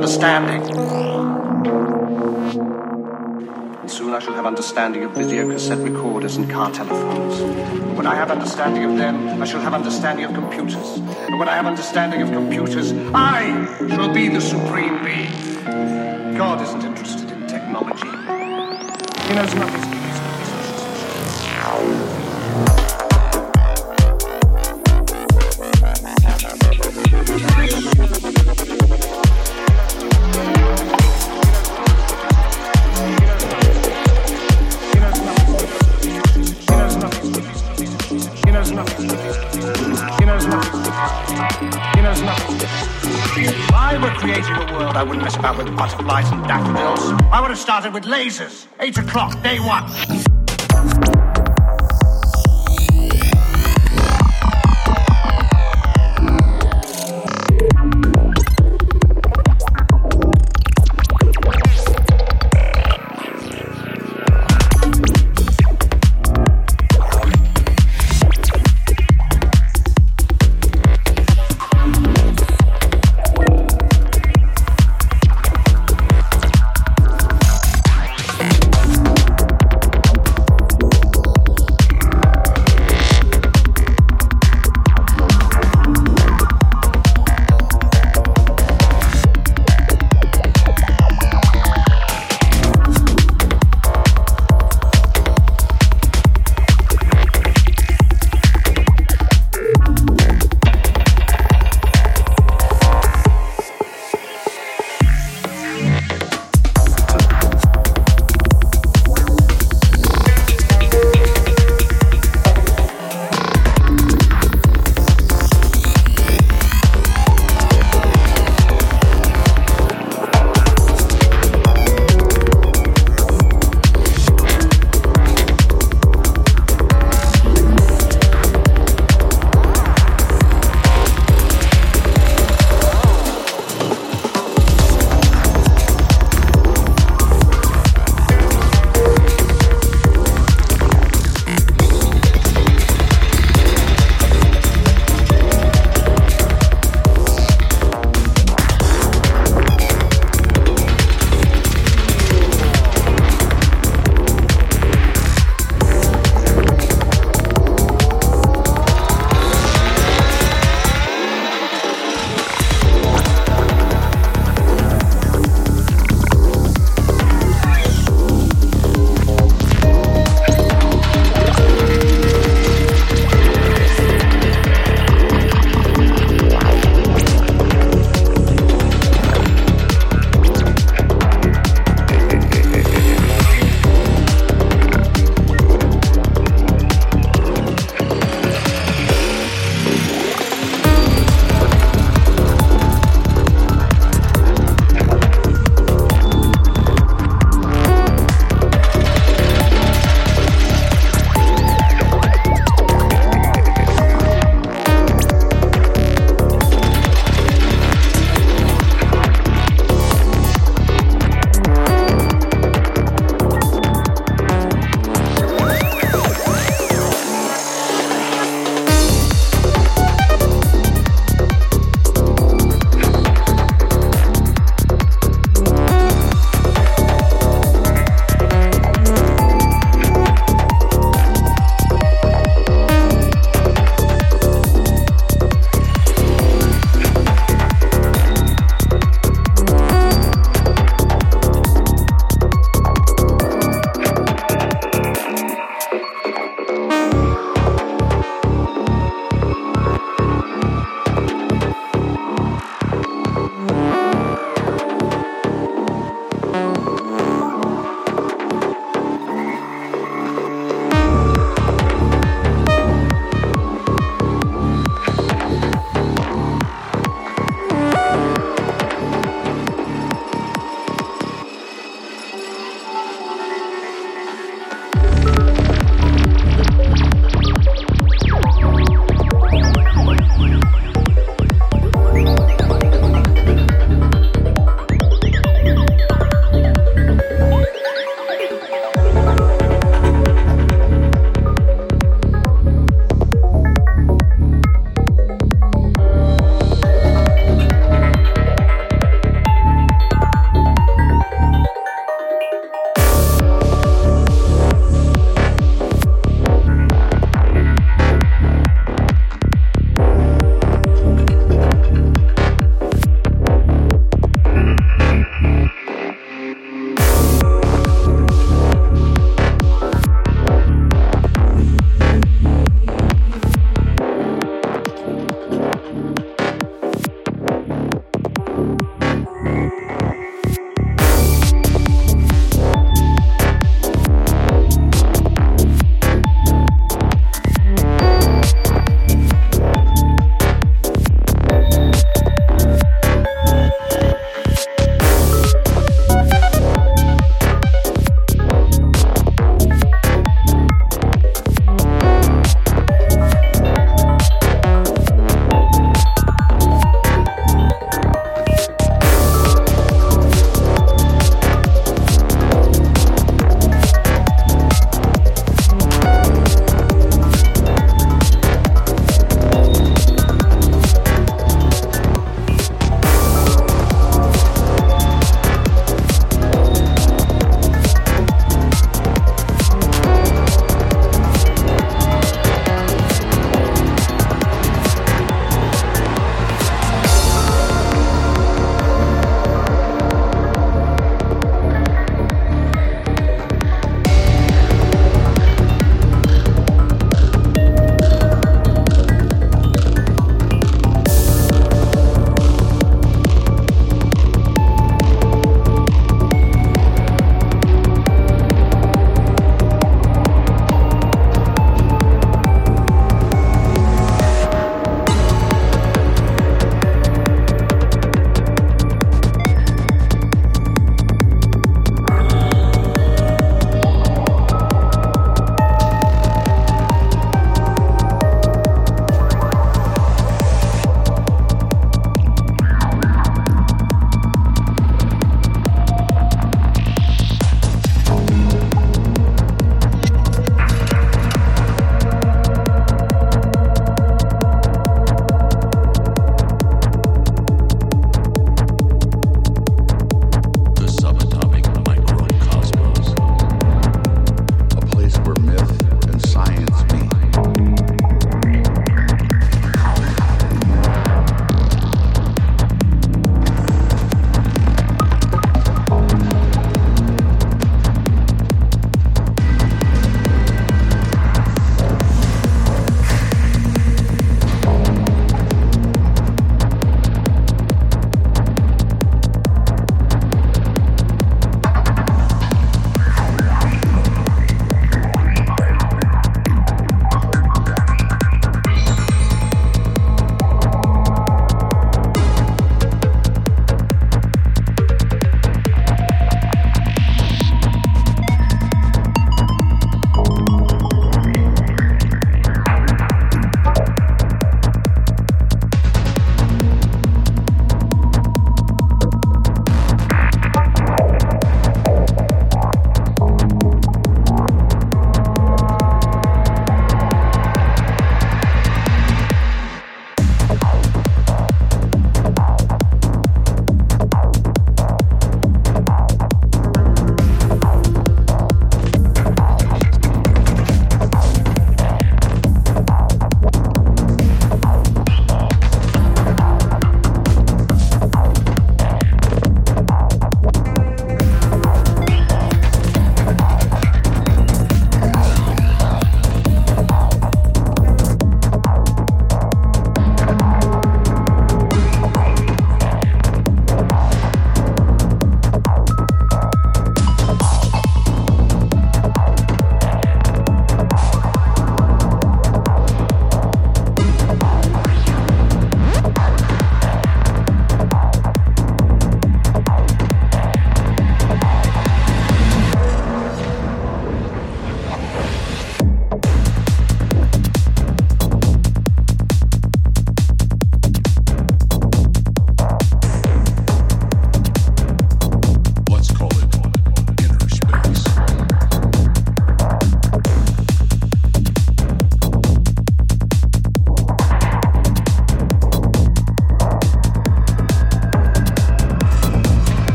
understanding. And soon I shall have understanding of video cassette recorders and car telephones. And when I have understanding of them, I shall have understanding of computers. And when I have understanding of computers, I shall be the supreme being. God isn't interested in technology. He knows nothing. About with butterflies and daffodils. I would have started with lasers. Eight o'clock, day one.